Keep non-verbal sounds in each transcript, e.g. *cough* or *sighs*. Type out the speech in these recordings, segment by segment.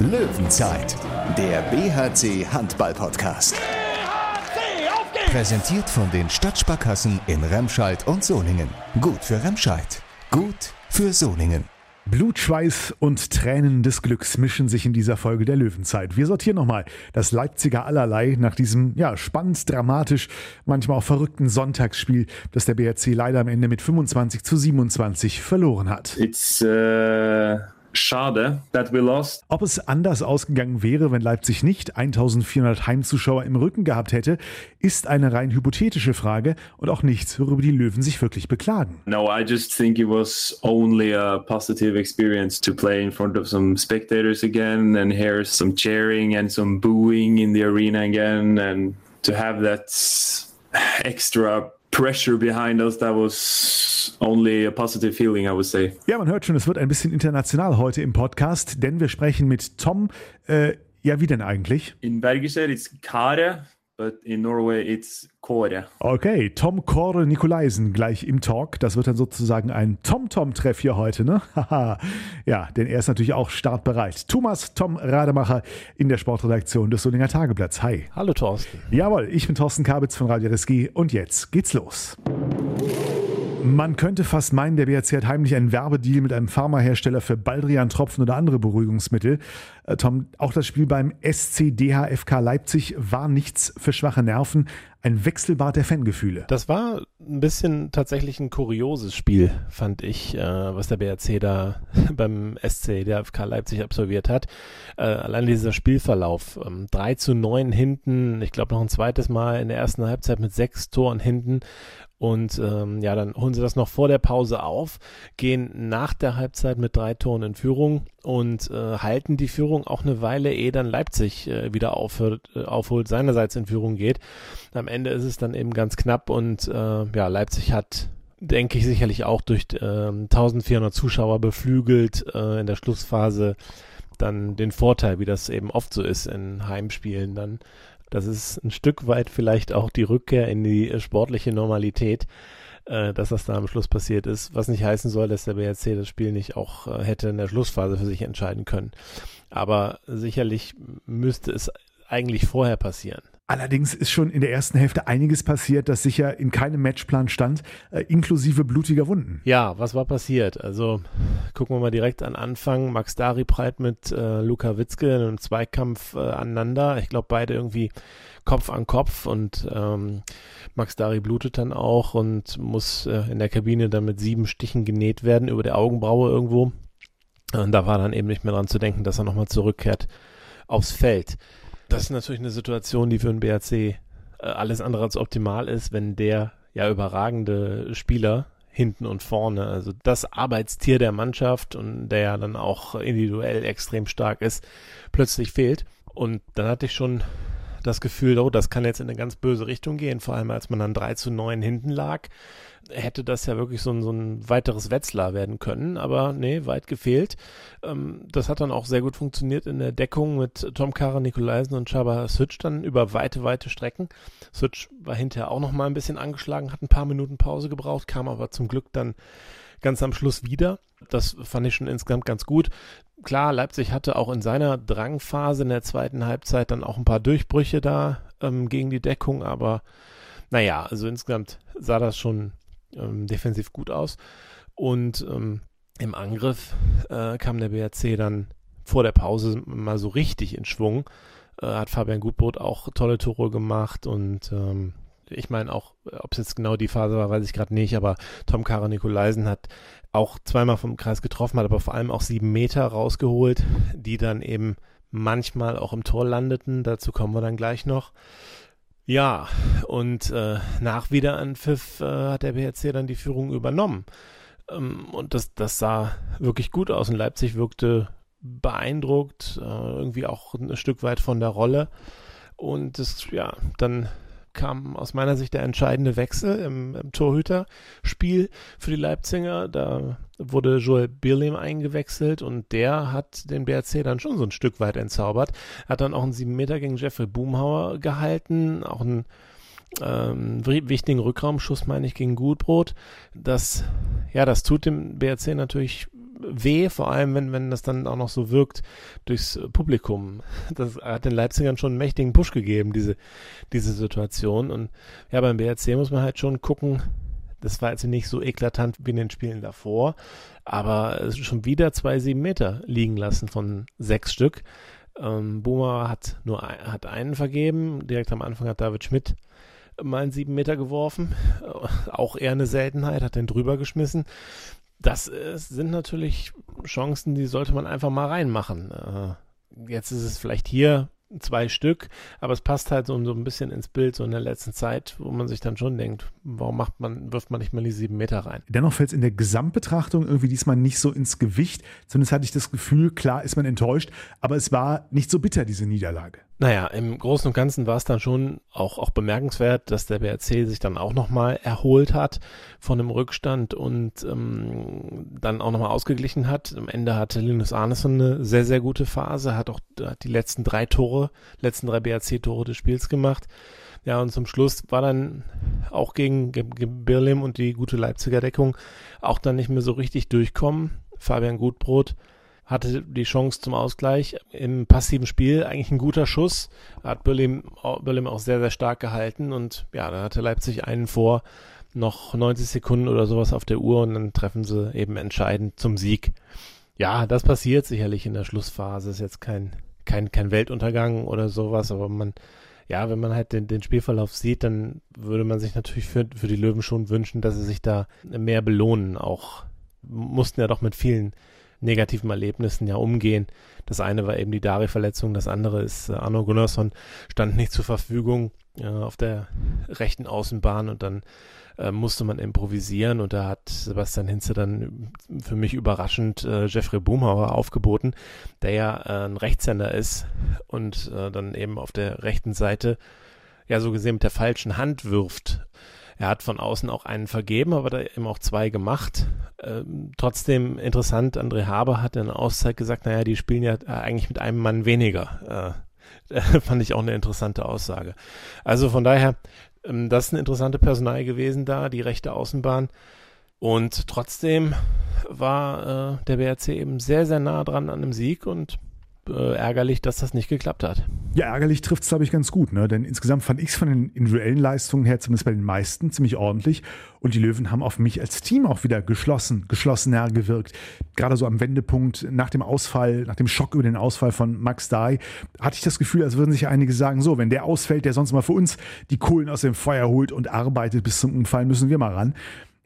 Löwenzeit, der BHC Handball Podcast. BHC, auf geht's! Präsentiert von den Stadtsparkassen in Remscheid und Solingen. Gut für Remscheid, gut für Solingen. Blut, Schweiß und Tränen des Glücks mischen sich in dieser Folge der Löwenzeit. Wir sortieren nochmal das Leipziger Allerlei nach diesem, ja, spannend, dramatisch, manchmal auch verrückten Sonntagsspiel, das der BRC leider am Ende mit 25 zu 27 verloren hat. It's uh, schade that we lost. Ob es anders ausgegangen wäre, wenn Leipzig nicht 1400 Heimzuschauer im Rücken gehabt hätte, ist eine rein hypothetische Frage und auch nichts, worüber die Löwen sich wirklich beklagen. No, I just think it was only a positive experience to play in front of some spectators again and hear some cheering and some booing in the arena again and to have that extra pressure behind us that was only a positive feeling I would say. Ja, man hört schon, es wird ein bisschen international heute im Podcast, denn wir sprechen mit Tom. Äh, ja, wie denn eigentlich? In Bergischer it's Kare, but in Norway it's Kåre. Okay, Tom Kåre Nikolaisen gleich im Talk. Das wird dann sozusagen ein Tom-Tom-Treff hier heute, ne? *laughs* Haha. ja, denn er ist natürlich auch startbereit. Thomas Tom Rademacher in der Sportredaktion des Solinger Tageblatts. Hi. Hallo Thorsten. Jawohl, ich bin Thorsten Kabitz von Radio Reski und jetzt geht's los. Man könnte fast meinen, der BRC hat heimlich einen Werbedeal mit einem Pharmahersteller für Baldrian-Tropfen oder andere Beruhigungsmittel. Äh, Tom, auch das Spiel beim SCDHFK Leipzig war nichts für schwache Nerven, ein Wechselbad der Fangefühle. Das war ein bisschen tatsächlich ein kurioses Spiel, fand ich, äh, was der BRC da *laughs* beim SCDHFK Leipzig absolviert hat. Äh, allein dieser Spielverlauf, ähm, 3 zu 9 hinten, ich glaube noch ein zweites Mal in der ersten Halbzeit mit sechs Toren hinten und ähm, ja, dann holen sie das noch vor der Pause auf, gehen nach der Halbzeit mit drei Toren in Führung und äh, halten die Führung auch eine Weile, ehe dann Leipzig äh, wieder aufhört, äh, aufholt, seinerseits in Führung geht. Am Ende ist es dann eben ganz knapp und äh, ja, Leipzig hat denke ich sicherlich auch durch äh, 1400 Zuschauer beflügelt äh, in der Schlussphase dann den Vorteil, wie das eben oft so ist in Heimspielen dann das ist ein Stück weit vielleicht auch die Rückkehr in die äh, sportliche Normalität, äh, dass das da am Schluss passiert ist, was nicht heißen soll, dass der BRC das Spiel nicht auch äh, hätte in der Schlussphase für sich entscheiden können. Aber sicherlich müsste es eigentlich vorher passieren. Allerdings ist schon in der ersten Hälfte einiges passiert, das sicher in keinem Matchplan stand, äh, inklusive blutiger Wunden. Ja, was war passiert? Also gucken wir mal direkt an Anfang. Max Dari prallt mit äh, Luka Witzke in einem Zweikampf äh, aneinander. Ich glaube, beide irgendwie Kopf an Kopf und ähm, Max Dari blutet dann auch und muss äh, in der Kabine dann mit sieben Stichen genäht werden über der Augenbraue irgendwo. Und da war dann eben nicht mehr dran zu denken, dass er nochmal zurückkehrt aufs Feld. Das ist natürlich eine Situation, die für den BRC äh, alles andere als optimal ist, wenn der ja überragende Spieler hinten und vorne, also das Arbeitstier der Mannschaft und der ja dann auch individuell extrem stark ist, plötzlich fehlt. Und dann hatte ich schon das Gefühl, oh, das kann jetzt in eine ganz böse Richtung gehen, vor allem als man dann 3 zu 9 hinten lag, hätte das ja wirklich so ein, so ein weiteres Wetzlar werden können, aber nee, weit gefehlt. Ähm, das hat dann auch sehr gut funktioniert in der Deckung mit Tom Kara, Nikolaisen und Chaba Switch dann über weite, weite Strecken. Switch war hinterher auch noch mal ein bisschen angeschlagen, hat ein paar Minuten Pause gebraucht, kam aber zum Glück dann ganz am Schluss wieder. Das fand ich schon insgesamt ganz gut. Klar, Leipzig hatte auch in seiner Drangphase in der zweiten Halbzeit dann auch ein paar Durchbrüche da ähm, gegen die Deckung, aber naja, also insgesamt sah das schon ähm, defensiv gut aus. Und ähm, im Angriff äh, kam der BRC dann vor der Pause mal so richtig in Schwung. Äh, hat Fabian Gutbrot auch tolle Tore gemacht und ähm, ich meine auch, ob es jetzt genau die Phase war, weiß ich gerade nicht, aber Tom Kara Nikolaisen hat auch zweimal vom Kreis getroffen, hat aber vor allem auch sieben Meter rausgeholt, die dann eben manchmal auch im Tor landeten. Dazu kommen wir dann gleich noch. Ja, und äh, nach Wiederanpfiff äh, hat der BRC dann die Führung übernommen. Ähm, und das, das sah wirklich gut aus. Und Leipzig wirkte beeindruckt, äh, irgendwie auch ein Stück weit von der Rolle. Und das, ja, dann kam aus meiner Sicht der entscheidende Wechsel im, im Torhüterspiel für die Leipziger. Da wurde Joel Birlim eingewechselt und der hat den BRC dann schon so ein Stück weit entzaubert. Hat dann auch einen 7 Meter gegen Jeffrey Boomhauer gehalten, auch einen ähm, wichtigen Rückraumschuss, meine ich, gegen Gutbrot. Das, ja, das tut dem BRC natürlich weh, vor allem wenn, wenn das dann auch noch so wirkt durchs Publikum. Das hat den Leipzigern schon einen mächtigen Push gegeben, diese, diese Situation. Und ja, beim BRC muss man halt schon gucken, das war jetzt nicht so eklatant wie in den Spielen davor, aber schon wieder zwei sieben Meter liegen lassen von sechs Stück. Ähm, Boomer hat nur ein, hat einen vergeben. Direkt am Anfang hat David Schmidt mal einen sieben Meter geworfen. Auch eher eine Seltenheit, hat den drüber geschmissen. Das ist, sind natürlich Chancen, die sollte man einfach mal reinmachen. Äh, jetzt ist es vielleicht hier zwei Stück, aber es passt halt so, so ein bisschen ins Bild so in der letzten Zeit, wo man sich dann schon denkt, warum macht man, wirft man nicht mal die sieben Meter rein? Dennoch fällt es in der Gesamtbetrachtung irgendwie diesmal nicht so ins Gewicht. Zumindest hatte ich das Gefühl, klar ist man enttäuscht, aber es war nicht so bitter, diese Niederlage. Naja, im Großen und Ganzen war es dann schon auch, auch bemerkenswert, dass der BRC sich dann auch nochmal erholt hat von dem Rückstand und ähm, dann auch nochmal ausgeglichen hat. Am Ende hatte Linus Arneson eine sehr, sehr gute Phase, hat auch hat die letzten drei Tore, letzten drei BRC-Tore des Spiels gemacht. Ja, und zum Schluss war dann auch gegen, gegen Birlim und die gute Leipziger Deckung auch dann nicht mehr so richtig durchkommen. Fabian Gutbrot hatte die Chance zum Ausgleich im passiven Spiel. Eigentlich ein guter Schuss. Hat Berlin, Berlin auch sehr, sehr stark gehalten. Und ja, dann hatte Leipzig einen vor, noch 90 Sekunden oder sowas auf der Uhr und dann treffen sie eben entscheidend zum Sieg. Ja, das passiert sicherlich in der Schlussphase. Ist jetzt kein, kein, kein Weltuntergang oder sowas, aber man, ja, wenn man halt den, den Spielverlauf sieht, dann würde man sich natürlich für, für die Löwen schon wünschen, dass sie sich da mehr belohnen. Auch mussten ja doch mit vielen negativen Erlebnissen ja umgehen. Das eine war eben die Dari-Verletzung, das andere ist äh, Arno Gunnarsson stand nicht zur Verfügung äh, auf der rechten Außenbahn und dann äh, musste man improvisieren und da hat Sebastian Hinze dann für mich überraschend äh, Jeffrey Boomhauer aufgeboten, der ja äh, ein Rechtshänder ist und äh, dann eben auf der rechten Seite ja so gesehen mit der falschen Hand wirft er hat von außen auch einen vergeben, aber da eben auch zwei gemacht. Ähm, trotzdem interessant, André Haber hat in der Auszeit gesagt, naja, die spielen ja äh, eigentlich mit einem Mann weniger. *laughs* Äh, fand ich auch eine interessante Aussage. Also von daher, ähm, das ist eine interessante Personal gewesen da, die rechte Außenbahn. Und trotzdem war äh, der BRC eben sehr, sehr nah dran an dem Sieg und äh, ärgerlich, dass das nicht geklappt hat. Ja, ärgerlich trifft es, glaube ich, ganz gut. Ne? Denn insgesamt fand ich es von den individuellen Leistungen her, zumindest bei den meisten, ziemlich ordentlich. Und die Löwen haben auf mich als Team auch wieder geschlossen, geschlossener gewirkt. Gerade so am Wendepunkt nach dem Ausfall, nach dem Schock über den Ausfall von Max Dahl, hatte ich das Gefühl, als würden sich einige sagen, so, wenn der ausfällt, der sonst mal für uns die Kohlen aus dem Feuer holt und arbeitet bis zum Umfallen, müssen wir mal ran.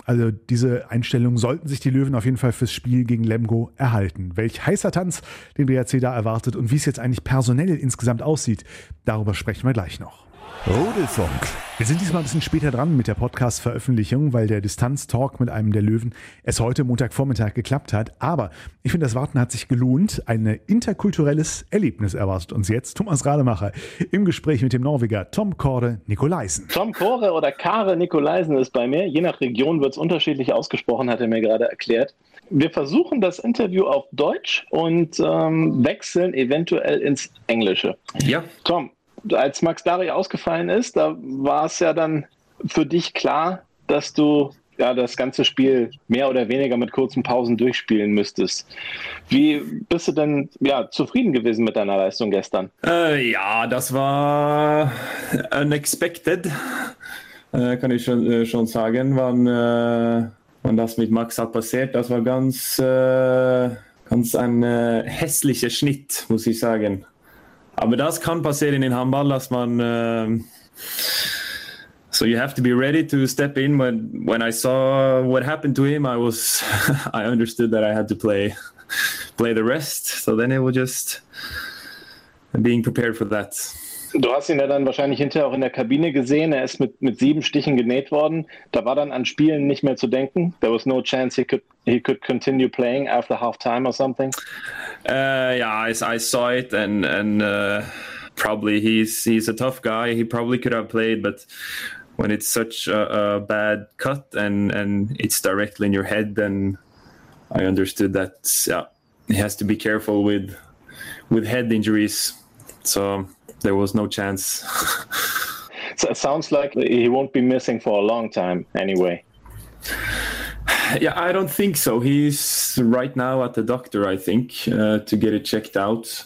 Also diese Einstellung sollten sich die Löwen auf jeden Fall fürs Spiel gegen Lemgo erhalten. Welch heißer Tanz den BRC da erwartet und wie es jetzt eigentlich personell insgesamt aussieht, darüber sprechen wir gleich noch. Rudelfunk. Wir sind diesmal ein bisschen später dran mit der Podcast-Veröffentlichung, weil der Distanz-Talk mit einem der Löwen es heute Montagvormittag geklappt hat. Aber ich finde, das Warten hat sich gelohnt. Ein interkulturelles Erlebnis erwartet uns jetzt. Thomas Rademacher im Gespräch mit dem Norweger Tom Kore Nikolaisen. Tom Kore oder Kare Nikolaisen ist bei mir. Je nach Region wird es unterschiedlich ausgesprochen, hat er mir gerade erklärt. Wir versuchen das Interview auf Deutsch und ähm, wechseln eventuell ins Englische. Ja. Tom, als Max Dari ausgefallen ist, da war es ja dann für dich klar, dass du ja das ganze Spiel mehr oder weniger mit kurzen Pausen durchspielen müsstest. Wie bist du denn ja zufrieden gewesen mit deiner Leistung gestern? Äh, ja, das war unexpected, äh, kann ich schon, äh, schon sagen, wann, äh, wann das mit Max hat passiert. Das war ganz, äh, ganz ein äh, hässlicher Schnitt, muss ich sagen. Aber das kann passieren in Handball, dass man. Uh, so you have to be ready to step in. When when I saw what happened to him, I was *laughs* I understood that I had to play play the rest. So then it was just being prepared for that. Du hast ihn ja dann wahrscheinlich hinterher auch in der Kabine gesehen. Er ist mit, mit sieben Stichen genäht worden. Da war dann an Spielen nicht mehr zu denken. There was no chance he could he could continue playing after half time or something. Uh, yeah, I, I saw it and and uh, probably he's he's a tough guy. He probably could have played, but when it's such a, a bad cut and and it's directly in your head, then I understood that yeah, he has to be careful with with head injuries. So there was no chance. *laughs* so it sounds like he won't be missing for a long time anyway. Yeah, I don't think so. He's right now at the doctor, I think, uh, to get it checked out.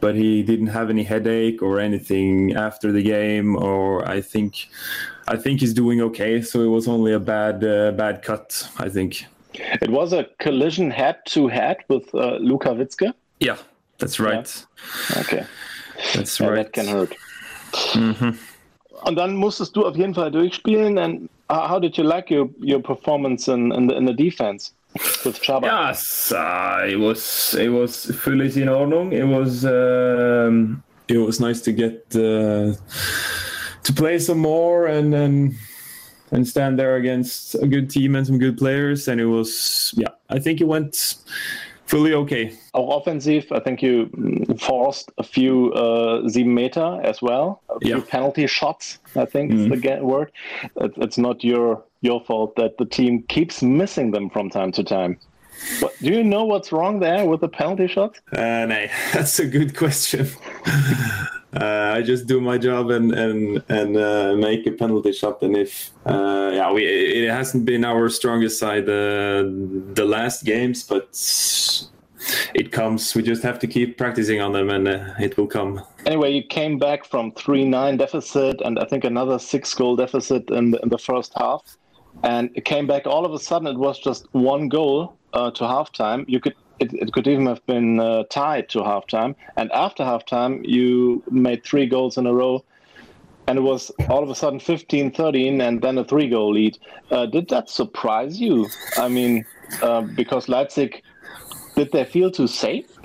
But he didn't have any headache or anything after the game, or I think, I think he's doing okay. So it was only a bad, uh, bad cut, I think. It was a collision head to head with uh, Luka Witzke. Yeah, that's right. Yeah. Okay. That's right. That can hurt. Mhm. Und dann musstest du auf jeden Fall durchspielen. And how did you like your, your performance in, in, the, in the defense with Chaba? Yes, uh, it was it was fully in Ordnung. It was um, it was nice to get uh, to play some more and and and stand there against a good team and some good players. And it was yeah, I think it went fully okay. Auch offensiv, I think you mm, forced a few uh, sieben Meter as well, a few Yeah. penalty shots. I think is the word. It, it's not your your fault that the team keeps missing them from time to time. What, do you know what's wrong there with the penalty shots? Uh, no, *laughs* that's a good question. *laughs* uh, I just do my job and and and uh, make a penalty shot. And if uh, yeah, we it hasn't been our strongest side uh, the last games, but it comes. We just have to keep practicing on them, and uh, it will come. Anyway, you came back from three nine deficit and I think another six goal deficit in the, in the first half, and it came back all of a sudden. It was just one goal uh, to halftime. You could. It, it could even have been uh, tied to halftime. And after halftime, you made three goals in a row. And it was all of a sudden 15 13 and then a three goal lead. Uh, did that surprise you? I mean, uh, because Leipzig, did they feel too safe? *sighs*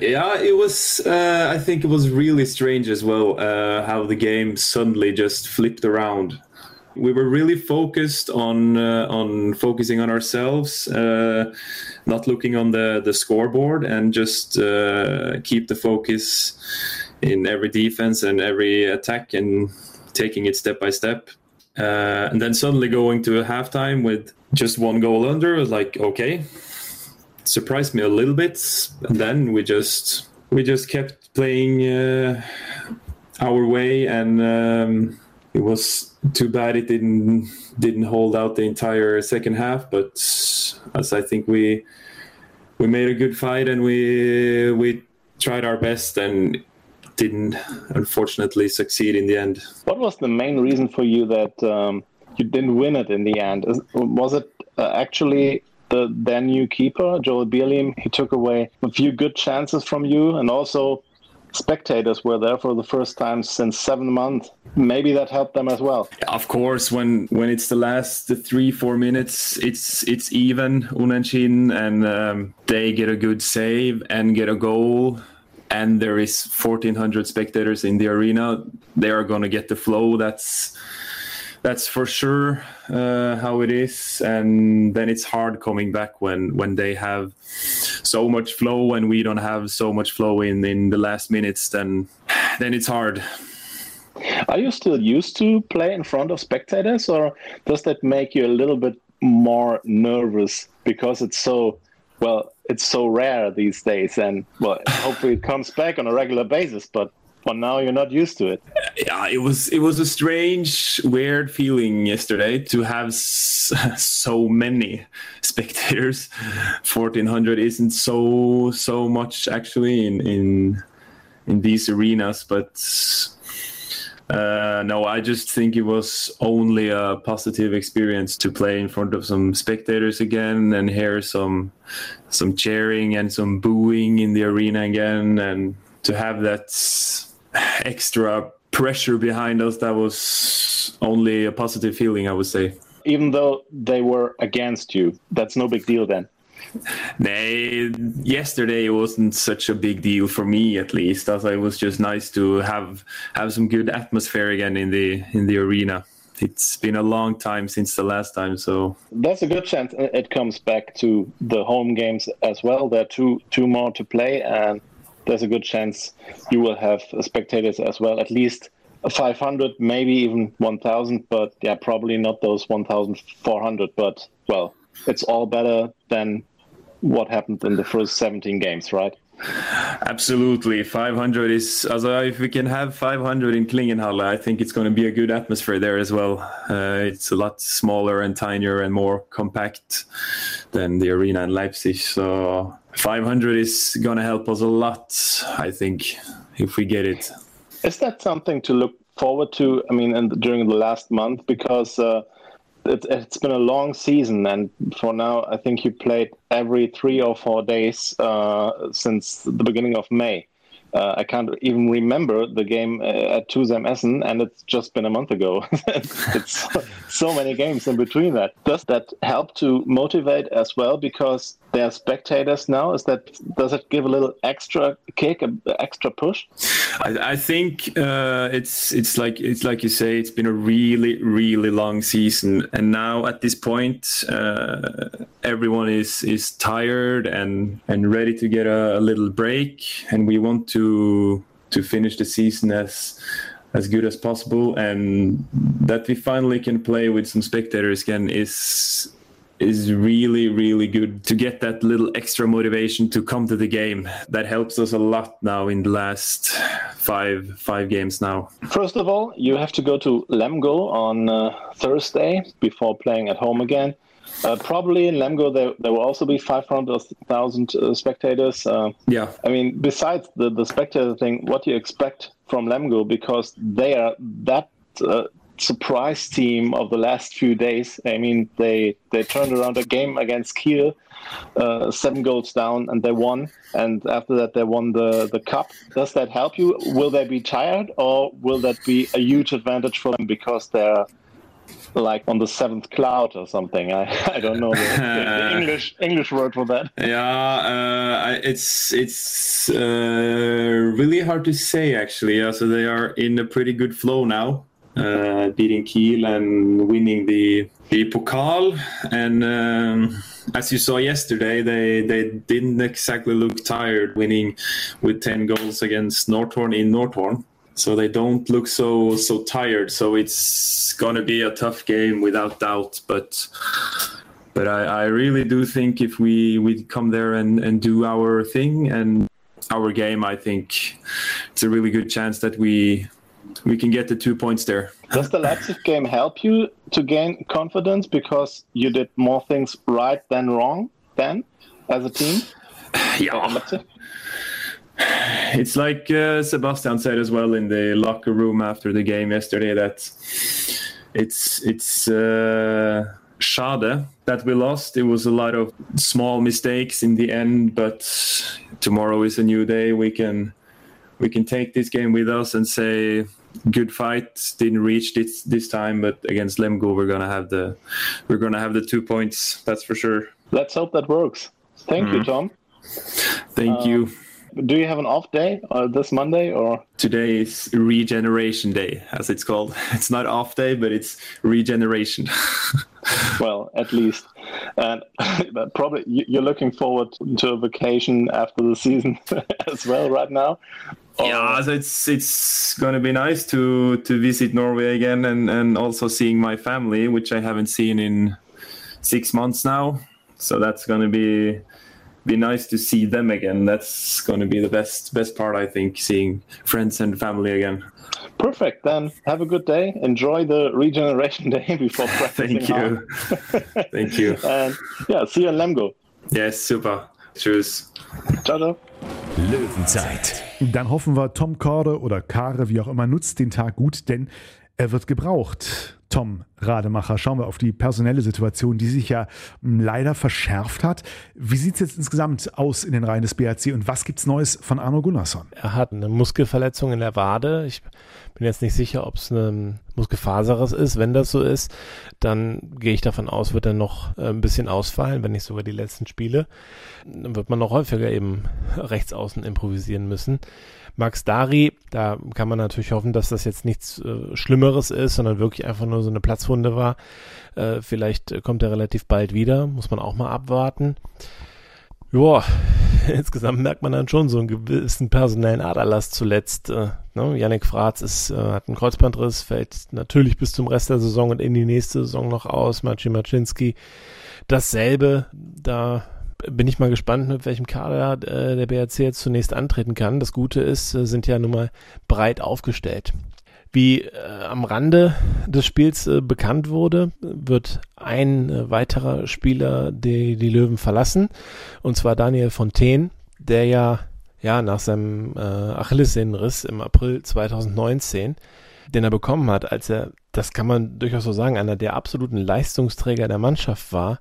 Yeah, it was. Uh, I think it was really strange as well uh, how the game suddenly just flipped around. We were really focused on uh, on focusing on ourselves, uh, not looking on the the scoreboard, and just uh, keep the focus in every defense and every attack, and taking it step by step. Uh, and then suddenly going to a halftime with just one goal under, was like okay, surprised me a little bit and then we just we just kept playing uh, our way and um, it was too bad it didn't didn't hold out the entire second half but as i think we we made a good fight and we we tried our best and didn't unfortunately succeed in the end What was the main reason for you that um, you didn't win it in the end? Was it uh, actually the then new keeper, Joel Bierlehm? He took away a few good chances from you, and also spectators were there for the first time since seven months. Maybe that helped them as well. Of course, when when it's the last three four minutes, it's it's even unentschieden, and um, they get a good save and get a goal, and there is 1,400 spectators in the arena. They are gonna get the flow. That's that's for sure uh, how it is, and then it's hard coming back when when they have so much flow and we don't have so much flow in in the last minutes. Then then it's hard. Are you still used to play in front of spectators, or does that make you a little bit more nervous because it's so well? It's so rare these days, and well, hopefully it comes back on a regular basis. But for now, you're not used to it. yeah it was it was a strange weird feeling yesterday to have s- so many spectators 1400 isn't so so much actually in in in these arenas but uh, no, I just think it was only a positive experience to play in front of some spectators again and hear some some cheering and some booing in the arena again, and to have that *sighs* extra pressure behind us. That was only a positive feeling, I would say. Even though they were against you, that's no big deal then. Nay, yesterday it wasn't such a big deal for me, at least, as it was just nice to have have some good atmosphere again in the in the arena. It's been a long time since the last time, so There's a good chance it comes back to the home games as well. There are two two more to play, and there's a good chance you will have spectators as well. At least 500, maybe even 1,000, but yeah, probably not those 1,400. But well, it's all better than what happened in the first 17 games, right? Absolutely, 500 is. Also, if we can have 500 in Klingenhalle, I think it's going to be a good atmosphere there as well. Uh, it's a lot smaller and tinier and more compact than the arena in Leipzig. So, 500 is going to help us a lot. I think if we get it. Is that something to look forward to? I mean, and during the last month, because. Uh, it, has been a long season, and for now, I think you played every three or four days uh, since the beginning of May. Uh, I can't even remember the game uh, at Tuzem Essen, and it's just been a month ago. *laughs* it's so, *laughs* so, many games in between that. Does that help to motivate as well? Because there are spectators now. Is that does it give a little extra kick, an extra push? I, I think uh, it's it's like it's like you say. It's been a really really long season, and now at this point, uh, everyone is is tired and and ready to get a, a little break, and we want to to finish the season as as good as possible and that we finally can play with some spectators again is is really really good to get that little extra motivation to come to the game that helps us a lot now in the last five five games now first of all you have to go to lemgo on uh, thursday before playing at home again uh, probably in Lemgo there, there will also be 500,000 uh, spectators. Uh, yeah. I mean, besides the, the spectator thing, what do you expect from Lemgo? Because they are that uh, surprise team of the last few days. I mean, they they turned around a game against Kiel, uh, seven goals down, and they won. And after that, they won the the cup. Does that help you? Will they be tired, or will that be a huge advantage for them because they're like on the seventh cloud or something. I, I don't know the, *laughs* the English English word for that. Yeah, uh, it's it's uh, really hard to say actually. Yeah, so they are in a pretty good flow now, uh, beating Kiel and winning the the Pokal. And um, as you saw yesterday, they they didn't exactly look tired, winning with ten goals against Northorn in Northorn so they don't look so so tired. So it's gonna be a tough game without doubt. But but I, I really do think if we we come there and and do our thing and our game, I think it's a really good chance that we we can get the two points there. Does the Leipzig game help you to gain confidence because you did more things right than wrong then as a team? *sighs* Yeah it's like uh, Sebastian said as well in the locker room after the game yesterday that it's it's uh, schade that we lost. It was a lot of small mistakes in the end, but tomorrow is a new day. We can we can take this game with us and say good fight. Didn't reach this this time, but against Lemgo we're gonna have the we're gonna have the two points. That's for sure. Let's hope that works. Thank mm-hmm. you, Tom. Thank uh, you do you have an off day uh, this Monday or? Today is regeneration day, as it's called. *laughs* It's not off day, but it's regeneration. *laughs* well, at least, and *laughs* probably you're looking forward to a vacation after the season as well, right now. Or... Yeah, oh, so it's it's going to be nice to to visit Norway again, and and also seeing my family, which I haven't seen in six months now. So that's going to be be nice to see them again. That's going to be the best best part, I think, seeing friends and family again. Perfect. Then have a good day. Enjoy the regeneration *laughs* day before *laughs* practicing. Thank you. *laughs* Thank you. And yeah, see you in Lemgo. Yes, super. Tschüss. Ciao, ciao. Löwenzeit. Dann hoffen wir, Tom Korde oder Kare, wie auch immer, nutzt den Tag gut, denn er wird gebraucht. Tom Rademacher, schauen wir auf die personelle Situation, die sich ja hm, leider verschärft hat. Wie sieht es jetzt insgesamt aus in den Reihen des BRC und was gibt es Neues von Arno Gunnarsson? Er hat eine Muskelverletzung in der Wade. Ich bin jetzt nicht sicher, ob es eine Muskelfaseres ist. Wenn das so ist, dann gehe ich davon aus, wird er noch äh, ein bisschen ausfallen, wenn nicht sogar die letzten Spiele. Dann wird man noch häufiger eben rechts außen improvisieren müssen. Max Dari, da kann man natürlich hoffen, dass das jetzt nichts äh, Schlimmeres ist, sondern wirklich einfach nur so eine Platzwunde war. Äh, vielleicht kommt er relativ bald wieder, muss man auch mal abwarten. Joa, *laughs* insgesamt merkt man dann schon so einen gewissen personellen Aderlass zuletzt. Äh, ne? Fratz ist, äh, hat einen Kreuzbandriss, fällt natürlich bis zum Rest der Saison und in die nächste Saison noch aus. Maciej Maczynski dasselbe. Da bin ich mal gespannt, mit welchem Kader äh, der BRC jetzt zunächst antreten kann. Das Gute ist, äh, sind ja nun mal breit aufgestellt. Wie äh, am Rande des Spiels äh, bekannt wurde, wird ein äh, weiterer Spieler die, die Löwen verlassen, und zwar Daniel Fontaine, der ja, ja nach seinem äh, Achillessehnenriss im April 2019, den er bekommen hat, als er, das kann man durchaus so sagen, einer der absoluten Leistungsträger der Mannschaft war,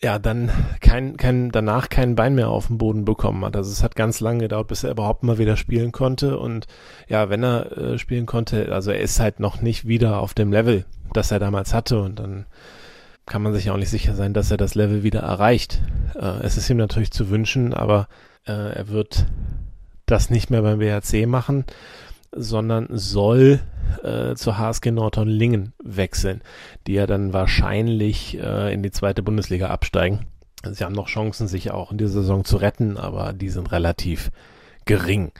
ja, dann kein, kein, danach kein Bein mehr auf dem Boden bekommen hat. Also es hat ganz lange gedauert, bis er überhaupt mal wieder spielen konnte. Und ja, wenn er äh, spielen konnte, also er ist halt noch nicht wieder auf dem Level, das er damals hatte. Und dann kann man sich auch nicht sicher sein, dass er das Level wieder erreicht. Äh, es ist ihm natürlich zu wünschen, aber äh, er wird das nicht mehr beim WHC machen sondern soll äh, zur HSG Nordhorn-Lingen wechseln, die ja dann wahrscheinlich äh, in die zweite Bundesliga absteigen. Sie haben noch Chancen, sich auch in dieser Saison zu retten, aber die sind relativ gering.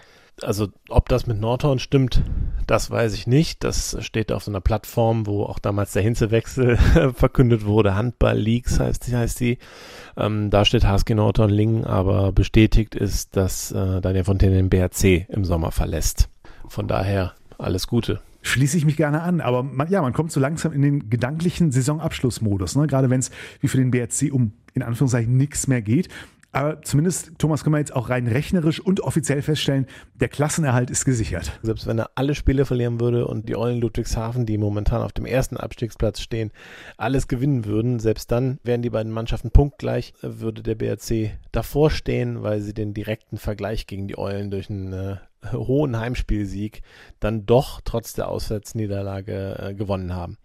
Also ob das mit Nordhorn stimmt, das weiß ich nicht. Das steht auf so einer Plattform, wo auch damals der Hinzewechsel *laughs* verkündet wurde. Handball Leagues heißt, heißt die. Ähm, da steht HSG Nordhorn Lingen, aber bestätigt ist, dass äh, Daniel Fontaine den BRC im Sommer verlässt. Von daher alles Gute. Schließe ich mich gerne an, aber man, ja, man kommt so langsam in den gedanklichen Saisonabschlussmodus, ne? gerade wenn es wie für den BRC um in Anführungszeichen nichts mehr geht. Aber zumindest, Thomas, können wir jetzt auch rein rechnerisch und offiziell feststellen, der Klassenerhalt ist gesichert. Selbst wenn er alle Spiele verlieren würde und die Eulen Ludwigshafen, die momentan auf dem ersten Abstiegsplatz stehen, alles gewinnen würden, selbst dann wären die beiden Mannschaften punktgleich, würde der BRC davor stehen, weil sie den direkten Vergleich gegen die Eulen durch einen äh, hohen Heimspielsieg dann doch trotz der Auswärtsniederlage äh, gewonnen haben.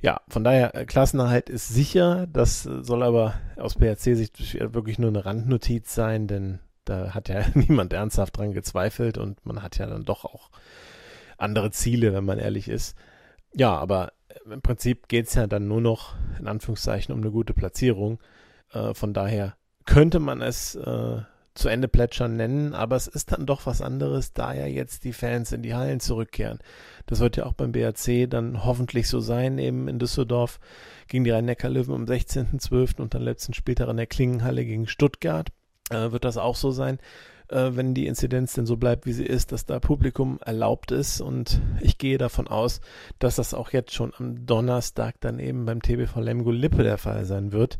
Ja, von daher, äh, Klassenerhalt ist sicher. Das soll aber aus PRC-Sicht wirklich nur eine Randnotiz sein, denn da hat ja *laughs* niemand ernsthaft dran gezweifelt und man hat ja dann doch auch andere Ziele, wenn man ehrlich ist. Ja, aber im Prinzip geht es ja dann nur noch in Anführungszeichen um eine gute Platzierung. Äh, von daher könnte man es äh, zu Ende plätschern nennen, aber es ist dann doch was anderes, da ja jetzt die Fans in die Hallen zurückkehren. Das wird ja auch beim BRC dann hoffentlich so sein, eben in Düsseldorf gegen die Rhein-Neckar-Löwen am 16.12. und dann letzten Spieltag in der Klingenhalle gegen Stuttgart. Äh, wird das auch so sein, äh, wenn die Inzidenz denn so bleibt, wie sie ist, dass da Publikum erlaubt ist und ich gehe davon aus, dass das auch jetzt schon am Donnerstag dann eben beim TBV Lemgo Lippe der Fall sein wird.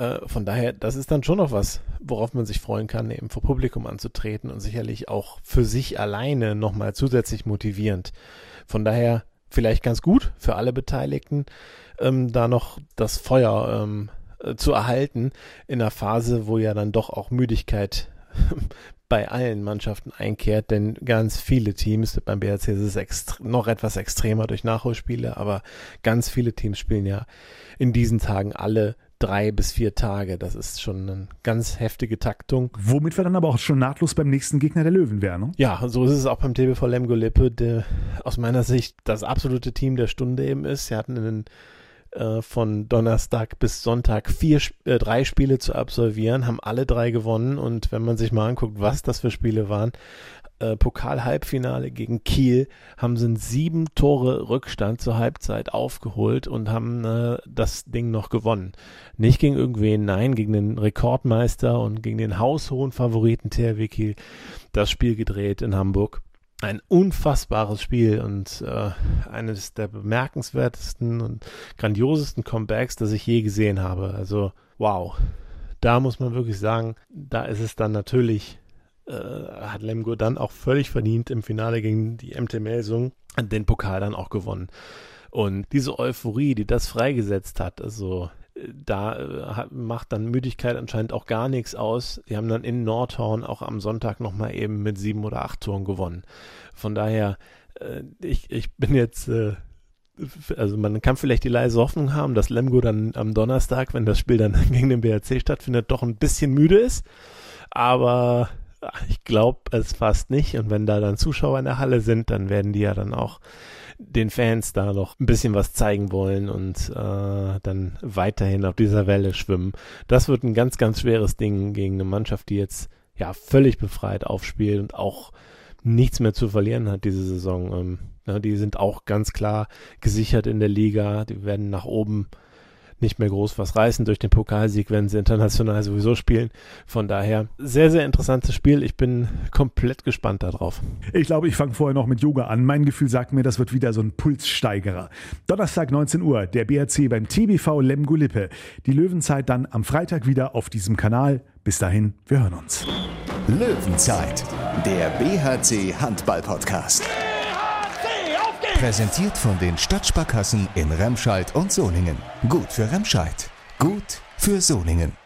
Äh, von daher, das ist dann schon noch was, worauf man sich freuen kann, eben vor Publikum anzutreten und sicherlich auch für sich alleine nochmal zusätzlich motivierend. Von daher vielleicht ganz gut für alle Beteiligten, ähm, da noch das Feuer ähm, äh, zu erhalten in einer Phase, wo ja dann doch auch Müdigkeit *laughs* bei allen Mannschaften einkehrt, denn ganz viele Teams, beim BRC ist es noch etwas extremer durch Nachholspiele, aber ganz viele Teams spielen ja in diesen Tagen alle drei bis vier Tage. Das ist schon eine ganz heftige Taktung. Womit wir dann aber auch schon nahtlos beim nächsten Gegner der Löwen wären. Ne? Ja, so ist es auch beim TBV Lemgo Lippe, der aus meiner Sicht das absolute Team der Stunde eben ist. Sie hatten einen äh, von Donnerstag bis Sonntag vier, äh, drei Spiele zu absolvieren, haben alle drei gewonnen und wenn man sich mal anguckt, was das für Spiele waren, äh, Pokal-Halbfinale gegen Kiel haben sie sieben Tore Rückstand zur Halbzeit aufgeholt und haben äh, das Ding noch gewonnen. Nicht gegen irgendwen, nein, gegen den Rekordmeister und gegen den haushohen Favoriten THW Kiel das Spiel gedreht in Hamburg. Ein unfassbares Spiel und äh, eines der bemerkenswertesten und grandiosesten Comebacks, das ich je gesehen habe. Also, wow. Da muss man wirklich sagen, da ist es dann natürlich äh, hat Lemgo dann auch völlig verdient im Finale gegen die MT Melsung den Pokal dann auch gewonnen. Und diese Euphorie, die das freigesetzt hat, also äh, da äh, macht dann Müdigkeit anscheinend auch gar nichts aus. Die haben dann in Nordhorn auch am Sonntag nochmal eben mit sieben oder acht Toren gewonnen. Von daher, ich, ich bin jetzt, also man kann vielleicht die leise Hoffnung haben, dass Lemgo dann am Donnerstag, wenn das Spiel dann *laughs* gegen den BRC stattfindet, doch ein bisschen müde ist. Aber *laughs* ich glaube es fast nicht. Und wenn da dann Zuschauer in der Halle sind, dann werden die ja dann auch den Fans da noch ein bisschen was zeigen wollen und äh, dann weiterhin auf dieser Welle schwimmen. Das wird ein ganz, ganz schweres Ding gegen eine Mannschaft, die jetzt ja völlig befreit aufspielt und auch nichts mehr zu verlieren hat diese Saison. Ähm, ja, die sind auch ganz klar gesichert in der Liga. Die werden nach oben nicht mehr groß was reißen. Durch den Pokalsieg werden sie international sowieso spielen. Von daher sehr, sehr interessantes Spiel. Ich bin komplett gespannt darauf. Ich glaube, ich fange vorher noch mit Yoga an. Mein Gefühl sagt mir, das wird wieder so ein Pulssteigerer. Donnerstag 19 Uhr, der BRC beim TBV Lemgo-Lippe. Die Löwenzeit dann am Freitag wieder auf diesem Kanal. Bis dahin, wir hören uns. Löwenzeit, der BHC Handball Podcast. Präsentiert von den Stadtsparkassen in Remscheid und Solingen. Gut für Remscheid. Gut für Solingen.